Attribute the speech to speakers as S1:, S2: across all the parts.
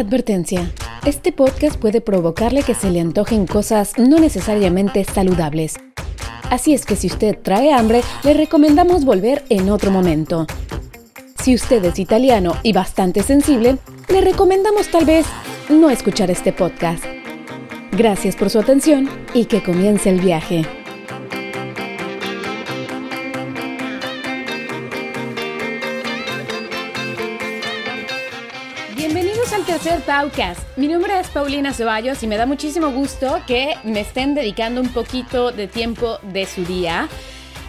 S1: Advertencia. Este podcast puede provocarle que se le antojen cosas no necesariamente saludables. Así es que si usted trae hambre, le recomendamos volver en otro momento. Si usted es italiano y bastante sensible, le recomendamos tal vez no escuchar este podcast. Gracias por su atención y que comience el viaje. Tercer podcast. Mi nombre es Paulina Ceballos y me da muchísimo gusto que me estén dedicando un poquito de tiempo de su día.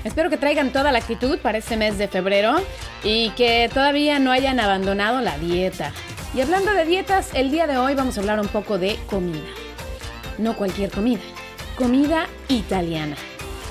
S1: Espero que traigan toda la actitud para este mes de febrero y que todavía no hayan abandonado la dieta. Y hablando de dietas, el día de hoy vamos a hablar un poco de comida. No cualquier comida, comida italiana.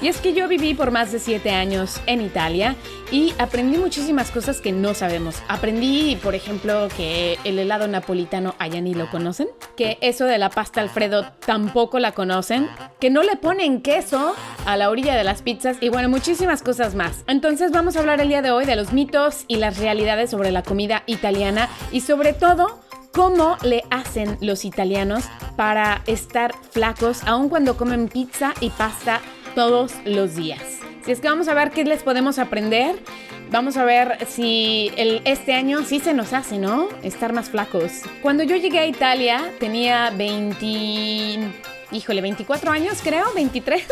S1: Y es que yo viví por más de 7 años en Italia y aprendí muchísimas cosas que no sabemos. Aprendí, por ejemplo, que el helado napolitano allá ni lo conocen, que eso de la pasta Alfredo tampoco la conocen, que no le ponen queso a la orilla de las pizzas y bueno, muchísimas cosas más. Entonces vamos a hablar el día de hoy de los mitos y las realidades sobre la comida italiana y sobre todo cómo le hacen los italianos para estar flacos aun cuando comen pizza y pasta todos los días. Si es que vamos a ver qué les podemos aprender. Vamos a ver si este año sí se nos hace, ¿no? Estar más flacos. Cuando yo llegué a Italia tenía 20... Híjole, 24 años creo, 23.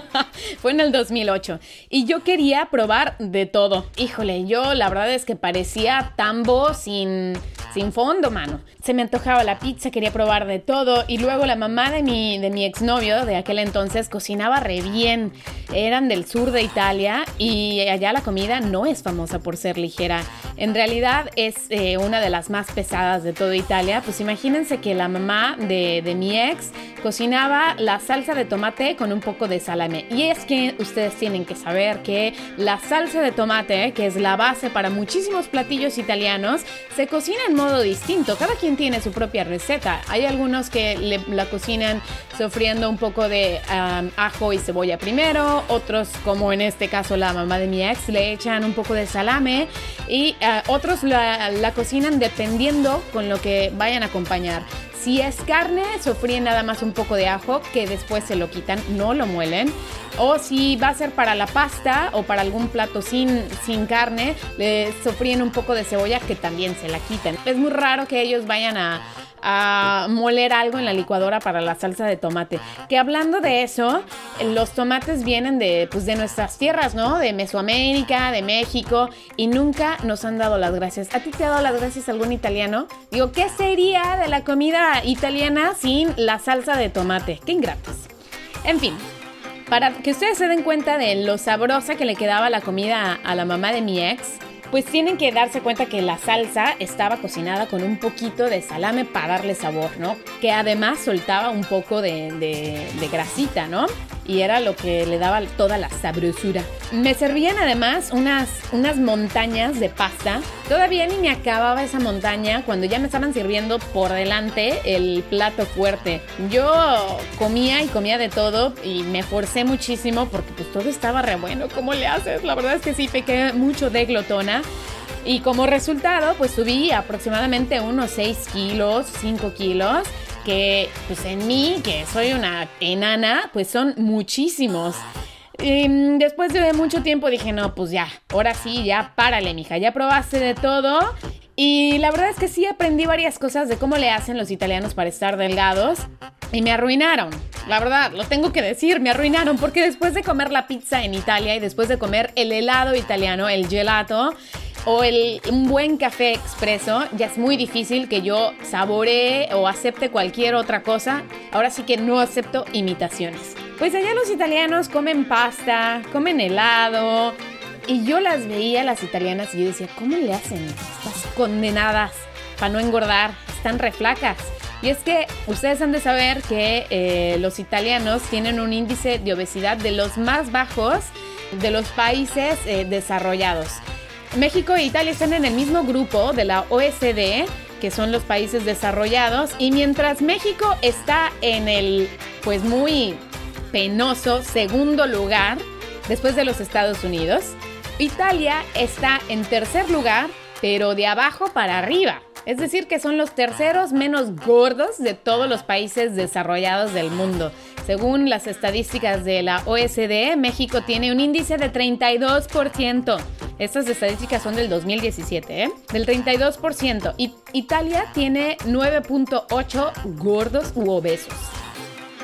S1: Fue en el 2008. Y yo quería probar de todo. Híjole, yo la verdad es que parecía tambo sin sin fondo, mano. Se me antojaba la pizza, quería probar de todo y luego la mamá de mi, de mi exnovio de aquel entonces cocinaba re bien. Eran del sur de Italia y allá la comida no es famosa por ser ligera. En realidad es eh, una de las más pesadas de toda Italia. Pues imagínense que la mamá de, de mi ex cocinaba la salsa de tomate con un poco de salame. Y es que ustedes tienen que saber que la salsa de tomate, que es la base para muchísimos platillos italianos, se cocina en modo distinto. Cada quien tiene su propia receta. Hay algunos que la cocinan sofriendo un poco de ajo y cebolla primero. Otros, como en este caso la mamá de mi ex, le echan un poco de salame. Y ah, otros la, la cocinan dependiendo con lo que vayan a acompañar. Si es carne, sofríen nada más un poco de ajo que después se lo quitan, no lo muelen. O si va a ser para la pasta o para algún plato sin, sin carne, le sofríen un poco de cebolla que también se la quitan. Es muy raro que ellos vayan a, a moler algo en la licuadora para la salsa de tomate. Que hablando de eso, los tomates vienen de, pues, de nuestras tierras, ¿no? De Mesoamérica, de México, y nunca nos han dado las gracias. ¿A ti te ha dado las gracias algún italiano? Digo, ¿qué sería de la comida italiana sin la salsa de tomate? Qué ingratos. En fin, para que ustedes se den cuenta de lo sabrosa que le quedaba la comida a la mamá de mi ex, pues tienen que darse cuenta que la salsa estaba cocinada con un poquito de salame para darle sabor, ¿no? Que además soltaba un poco de, de, grasita, ¿no? Y era lo que le daba toda la sabrosura. Me servían además unas, unas montañas de pasta. Todavía ni me acababa esa montaña cuando ya me estaban sirviendo por delante el plato fuerte. Yo comía y comía de todo y me forcé muchísimo porque pues todo estaba re bueno. ¿Cómo le haces? La verdad es que sí, pequé mucho de glotona. Y como resultado, pues subí aproximadamente unos 6 kilos, 5 kilos, que pues en mí, que soy una enana, pues son muchísimos. Y mm, después de mucho tiempo dije, no, pues ya, ahora sí, ya párale, mija, ya probaste de todo. Y la verdad es que sí aprendí varias cosas de cómo le hacen los italianos para estar delgados. Y me arruinaron. La verdad, lo tengo que decir, me arruinaron porque después de comer la pizza en Italia y después de comer el helado italiano, el gelato, o el, un buen café expreso, ya es muy difícil que yo saboree o acepte cualquier otra cosa. Ahora sí que no acepto imitaciones. Pues allá los italianos comen pasta, comen helado. Y yo las veía, las italianas, y yo decía, ¿cómo le hacen? Estas condenadas para no engordar, están reflacas. Y es que ustedes han de saber que eh, los italianos tienen un índice de obesidad de los más bajos de los países eh, desarrollados. México e Italia están en el mismo grupo de la OSD, que son los países desarrollados, y mientras México está en el, pues muy penoso segundo lugar, después de los Estados Unidos, Italia está en tercer lugar, pero de abajo para arriba. Es decir, que son los terceros menos gordos de todos los países desarrollados del mundo. Según las estadísticas de la OSD, México tiene un índice de 32%. Estas estadísticas son del 2017, ¿eh? Del 32%. Y Italia tiene 9.8 gordos u obesos.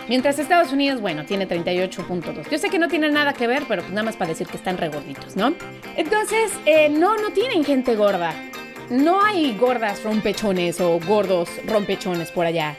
S1: Mientras Estados Unidos, bueno, tiene 38.2. Yo sé que no tiene nada que ver, pero nada más para decir que están regorditos, ¿no? Entonces, eh, no, no tienen gente gorda. No hay gordas rompechones o gordos rompechones por allá.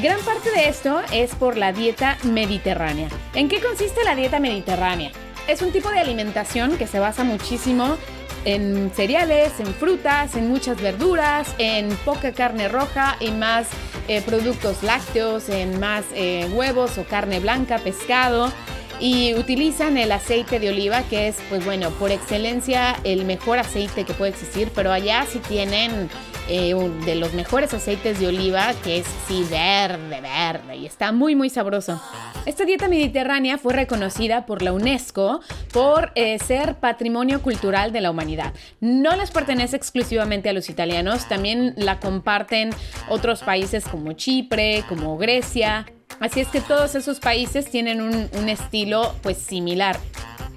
S1: Gran parte de esto es por la dieta mediterránea. ¿En qué consiste la dieta mediterránea? Es un tipo de alimentación que se basa muchísimo en cereales, en frutas, en muchas verduras, en poca carne roja y más eh, productos lácteos, en más eh, huevos o carne blanca, pescado y utilizan el aceite de oliva, que es, pues bueno, por excelencia el mejor aceite que puede existir, pero allá sí tienen eh, de los mejores aceites de oliva, que es sí verde, verde, y está muy, muy sabroso. Esta dieta mediterránea fue reconocida por la UNESCO por eh, ser patrimonio cultural de la humanidad. No les pertenece exclusivamente a los italianos, también la comparten otros países como Chipre, como Grecia, Así es que todos esos países tienen un, estilo pues similar.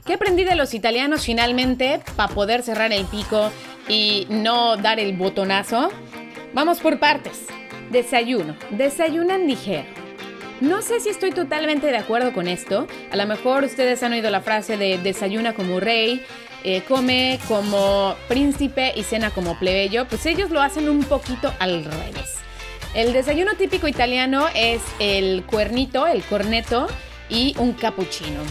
S1: ¿Qué aprendí de los italianos finalmente para poder cerrar el pico y no dar el botonazo? Vamos por partes. Desayuno. Desayunan ligero. No sé si estoy totalmente de acuerdo con esto. A lo mejor ustedes han oído la frase de desayuna como rey, eh, come como príncipe y cena como plebeyo. Pues ellos lo hacen un poquito al revés. El desayuno típico italiano es el cuernito, el corneto y un cappuccino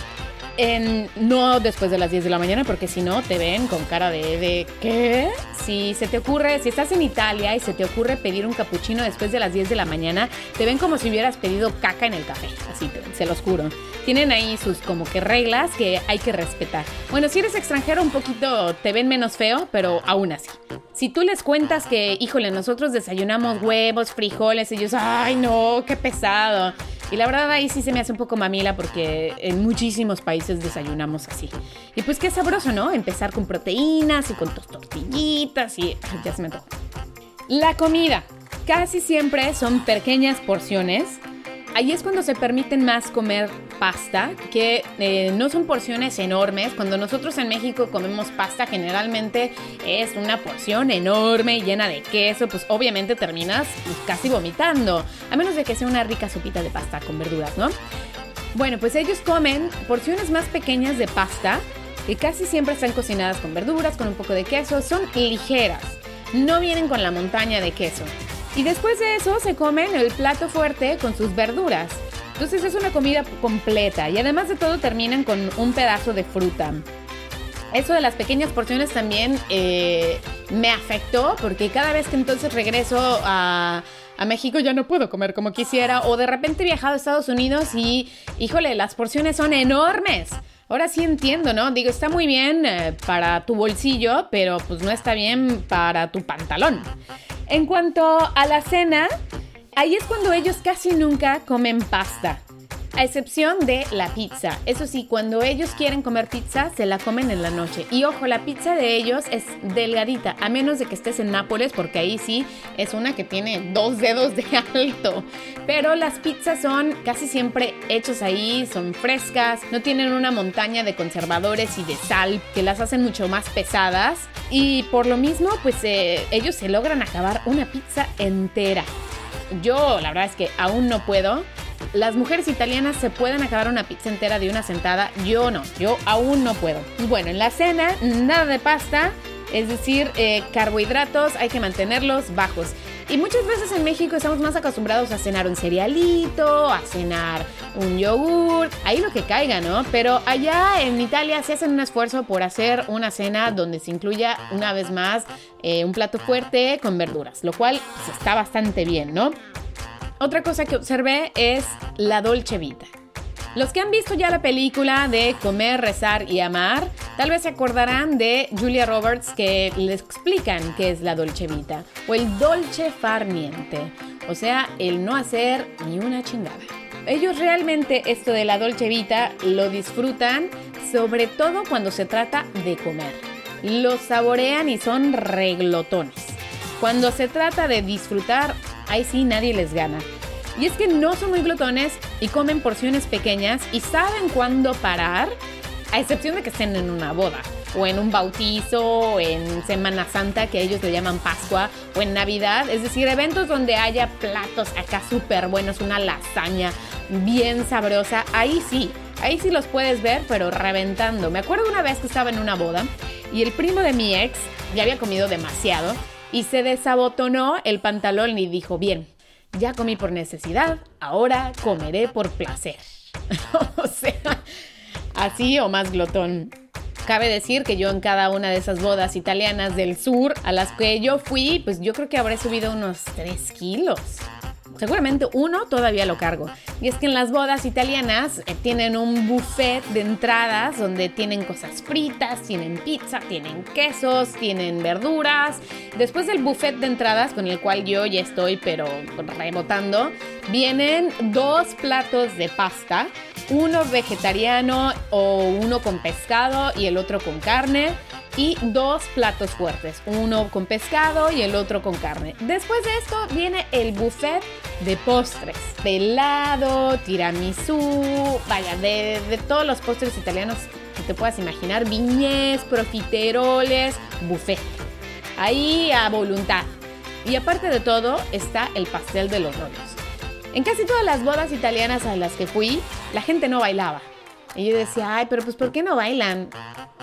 S1: no después de las 10 de la mañana, porque si no te ven con cara de, de ¿qué? Si se te ocurre, si estás en Italia y se te ocurre pedir un cappuccino después de las 10 de la mañana, te ven como si hubieras pedido caca en el café, así se los juro. Tienen ahí sus como que reglas que hay que respetar. Bueno, si eres extranjero un poquito te ven menos feo, pero aún así. Si tú les cuentas que, híjole, nosotros desayunamos huevos, frijoles, ellos, ay no, qué pesado. Y la verdad ahí sí se me hace un poco mamila porque en muchísimos países desayunamos así. Y pues qué sabroso, ¿no? Empezar con proteínas y con tus tortillitas y ya se me tocó. La comida. Casi siempre son pequeñas porciones ahí es cuando se permiten más comer pasta, que eh, no son porciones enormes. Cuando nosotros en México comemos pasta, generalmente es una porción enorme llena de queso, pues obviamente terminas casi vomitando, a menos de que sea una rica sopita de pasta con verduras, ¿no? Bueno, pues ellos comen porciones más pequeñas de pasta, que casi siempre están cocinadas con verduras, con un poco de queso, son ligeras, no vienen con la montaña de queso. Y después de eso se comen el plato fuerte con sus verduras. Entonces es una comida completa y además de todo terminan con un pedazo de fruta. Eso de las pequeñas porciones también eh, me afectó porque cada vez que entonces regreso a, a, México ya no puedo comer como quisiera o de repente he viajado a Estados Unidos y, híjole, las porciones son enormes. Ahora sí entiendo, ¿no? Digo, está muy bien eh, para tu bolsillo, pero pues no está bien para tu pantalón. En cuanto a la cena, ahí es cuando ellos casi nunca comen pasta a excepción de la pizza. Eso sí, cuando ellos quieren comer pizza, se la comen en la noche. Y ojo, la pizza de ellos es delgadita, a menos de que estés en Nápoles, porque ahí sí es una que tiene dos dedos de alto. Pero las pizzas son casi siempre hechas ahí, son frescas, no tienen una montaña de conservadores y de sal que las hacen mucho más pesadas. Y por lo mismo, pues eh, ellos se logran acabar una pizza entera. Yo, la verdad es que aún no puedo las mujeres italianas se pueden acabar una pizza entera de una sentada, yo no, yo aún no puedo. Bueno, en la cena, nada de pasta, es decir, eh, carbohidratos hay que mantenerlos bajos. Y muchas veces en México estamos más acostumbrados a cenar un cerealito, a cenar un yogur, ahí lo que caiga, ¿no? Pero allá en Italia se hacen un esfuerzo por hacer una cena donde se incluya una vez más eh, un plato fuerte con verduras, lo cual pues, está bastante bien, ¿no? Otra cosa que observé es la Dolce Vita. Los que han visto ya la película de Comer, Rezar y Amar, tal vez se acordarán de Julia Roberts que les explican qué es la Dolce Vita o el Dolce Far Niente, o sea, el no hacer ni una chingada. Ellos realmente esto de la Dolce Vita lo disfrutan, sobre todo cuando se trata de comer. Lo saborean y son reglotones. cuando se trata de disfrutar, ahí sí nadie les gana. Y es que no son muy glotones y comen porciones pequeñas y saben cuándo parar, a excepción de que estén en una boda o en un bautizo, o en Semana Santa, que ellos le llaman Pascua, o en Navidad, es decir, eventos donde haya platos acá súper buenos, una lasaña bien sabrosa, ahí sí, ahí sí los puedes ver, pero reventando. Me acuerdo una vez que estaba en una boda y el primo de mi ex ya había comido demasiado y se desabotonó el pantalón y dijo, bien, ya comí por necesidad, ahora comeré por placer. o sea, así o más glotón. Cabe decir que yo en cada una de esas bodas italianas del sur a las que yo fui, pues yo creo que habré subido unos 3 kilos. Seguramente uno todavía lo cargo. Y es que en las bodas italianas eh, tienen un buffet de entradas donde tienen cosas fritas, tienen pizza, tienen quesos, tienen verduras. Después del buffet de entradas, con el cual yo ya estoy pero rebotando, vienen dos platos de pasta, uno vegetariano o uno con pescado y el otro con carne y dos platos fuertes, uno con pescado y el otro con carne. Después de esto viene el buffet de postres, de helado, tiramisú, vaya, de, todos los postres italianos que te puedas imaginar, viñez, profiteroles, buffet. Ahí a voluntad. Y aparte de todo está el pastel de los rollos. En casi todas las bodas italianas a las que fui, la gente no bailaba. Y yo decía, ay, pero pues ¿por qué no bailan?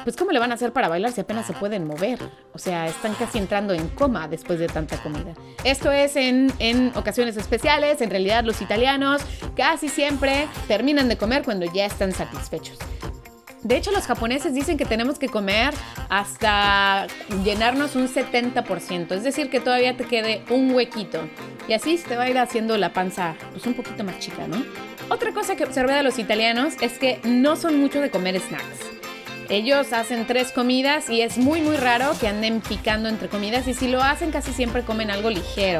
S1: pues ¿cómo le van a hacer para bailar si apenas se pueden mover? O sea, están casi entrando en coma después de tanta comida. Esto es en, en ocasiones especiales, en realidad los italianos casi siempre terminan de comer cuando ya están satisfechos. De hecho, los japoneses dicen que tenemos que comer hasta llenarnos un 70%, es decir, que todavía te quede un huequito. Y así se te va a ir haciendo la panza pues un poquito más chica, ¿no? Otra cosa que observé de los italianos es que no son mucho de comer snacks. Ellos hacen tres comidas y es muy muy raro que anden picando entre comidas y si lo hacen casi siempre comen algo ligero.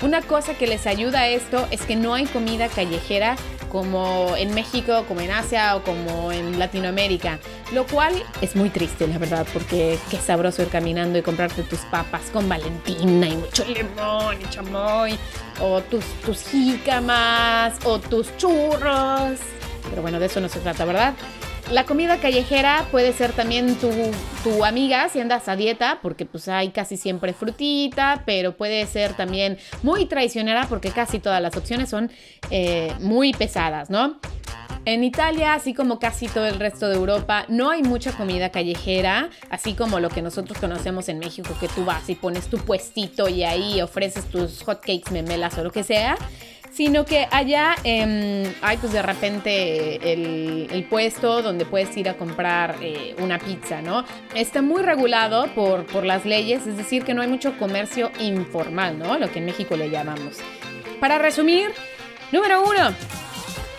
S1: Una cosa que les ayuda a esto es que no hay comida callejera como en México, como en Asia o como en Latinoamérica, lo cual es muy triste, la verdad, porque qué sabroso ir caminando y comprarte tus papas con Valentina y mucho limón y chamoy, o tus, tus jícamas, o tus churros. Pero bueno, de eso no se trata, ¿verdad? La comida callejera puede ser también tu, amiga si andas a dieta, porque pues hay casi siempre frutita, pero puede ser también muy traicionera porque casi todas las opciones son eh, muy pesadas, ¿no? En Italia, así como casi todo el resto de Europa, no hay mucha comida callejera, así como lo que nosotros conocemos en México, que tú vas y pones tu puestito y ahí ofreces tus hotcakes, memelas o lo que sea sino que allá hay pues de repente el, puesto donde puedes ir a comprar eh, una pizza, ¿no? Está muy regulado por, por las leyes, es decir, que no hay mucho comercio informal, ¿no? Lo que en México le llamamos. Para resumir, número uno,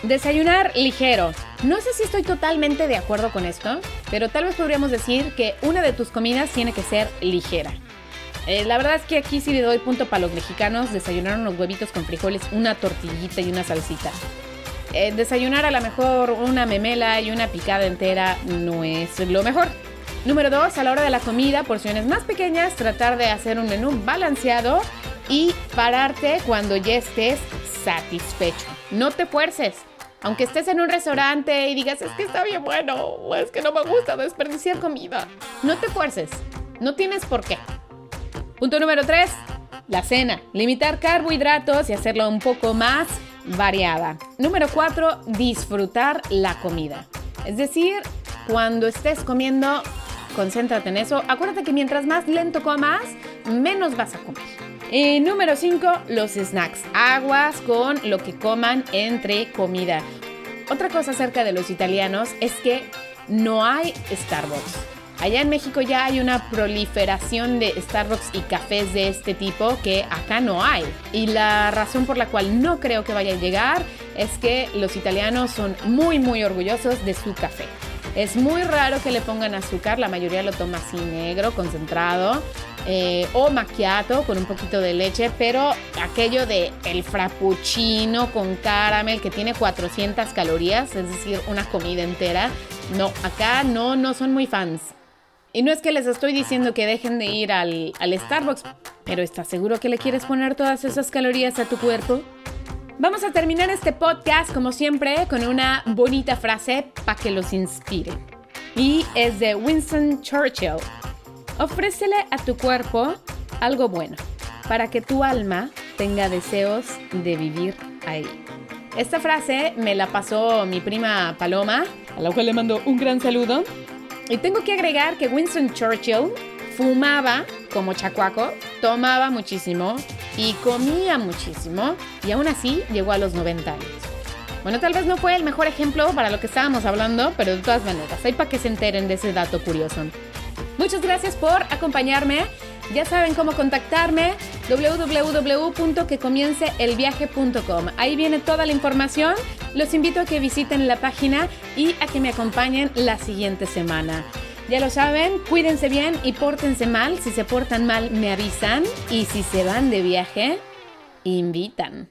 S1: desayunar ligero. No sé si estoy totalmente de acuerdo con esto, pero tal vez podríamos decir que una de tus comidas tiene que ser ligera. Eh, la verdad es que aquí sí le doy punto para los mexicanos. Desayunaron los huevitos con frijoles, una tortillita y una salsita. Eh, desayunar a lo mejor una memela y una picada entera no es lo mejor. Número dos, a la hora de la comida, porciones más pequeñas, tratar de hacer un menú balanceado y pararte cuando ya estés satisfecho. No te fuerces. Aunque estés en un restaurante y digas, es que está bien bueno, o es que no me gusta desperdiciar comida, no te fuerces. No tienes por qué. Punto número 3, la cena. Limitar carbohidratos y hacerlo un poco más variada. Número 4, disfrutar la comida. Es decir, cuando estés comiendo, concéntrate en eso. Acuérdate que mientras más lento comas, menos vas a comer. Y número 5, los snacks. Aguas con lo que coman entre comida. Otra cosa acerca de los italianos es que no hay Starbucks. Allá en México ya hay una proliferación de Starbucks y cafés de este tipo que acá no hay. Y la razón por la cual no creo que vaya a llegar es que los italianos son muy muy orgullosos de su café. Es muy raro que le pongan azúcar, la mayoría lo toma así negro, concentrado, eh, o macchiato con un poquito de leche, pero aquello de el frappuccino con caramel que tiene 400 calorías, es decir, una comida entera, no, acá no, no son muy fans. Y no es que les estoy diciendo que dejen de ir al, al Starbucks, pero ¿estás seguro que le quieres poner todas esas calorías a tu cuerpo? Vamos a terminar este podcast, como siempre, con una bonita frase para que los inspire. Y es de Winston Churchill. Ofrécele a tu cuerpo algo bueno, para que tu alma tenga deseos de vivir ahí. Esta frase me la pasó mi prima Paloma, a la cual le mando un gran saludo. Y tengo que agregar que Winston Churchill fumaba como chacuaco, tomaba muchísimo y comía muchísimo y aún así llegó a los 90 años. Bueno, tal vez no fue el mejor ejemplo para lo que estábamos hablando, pero de todas maneras, hay para que se enteren de ese dato curioso. Muchas gracias por acompañarme. Ya saben cómo contactarme www.quecomienceelviaje.com. Ahí viene toda la información. Los invito a que visiten la página y a que me acompañen la siguiente semana. Ya lo saben, cuídense bien y pórtense mal. Si se portan mal, me avisan. Y si se van de viaje, invitan.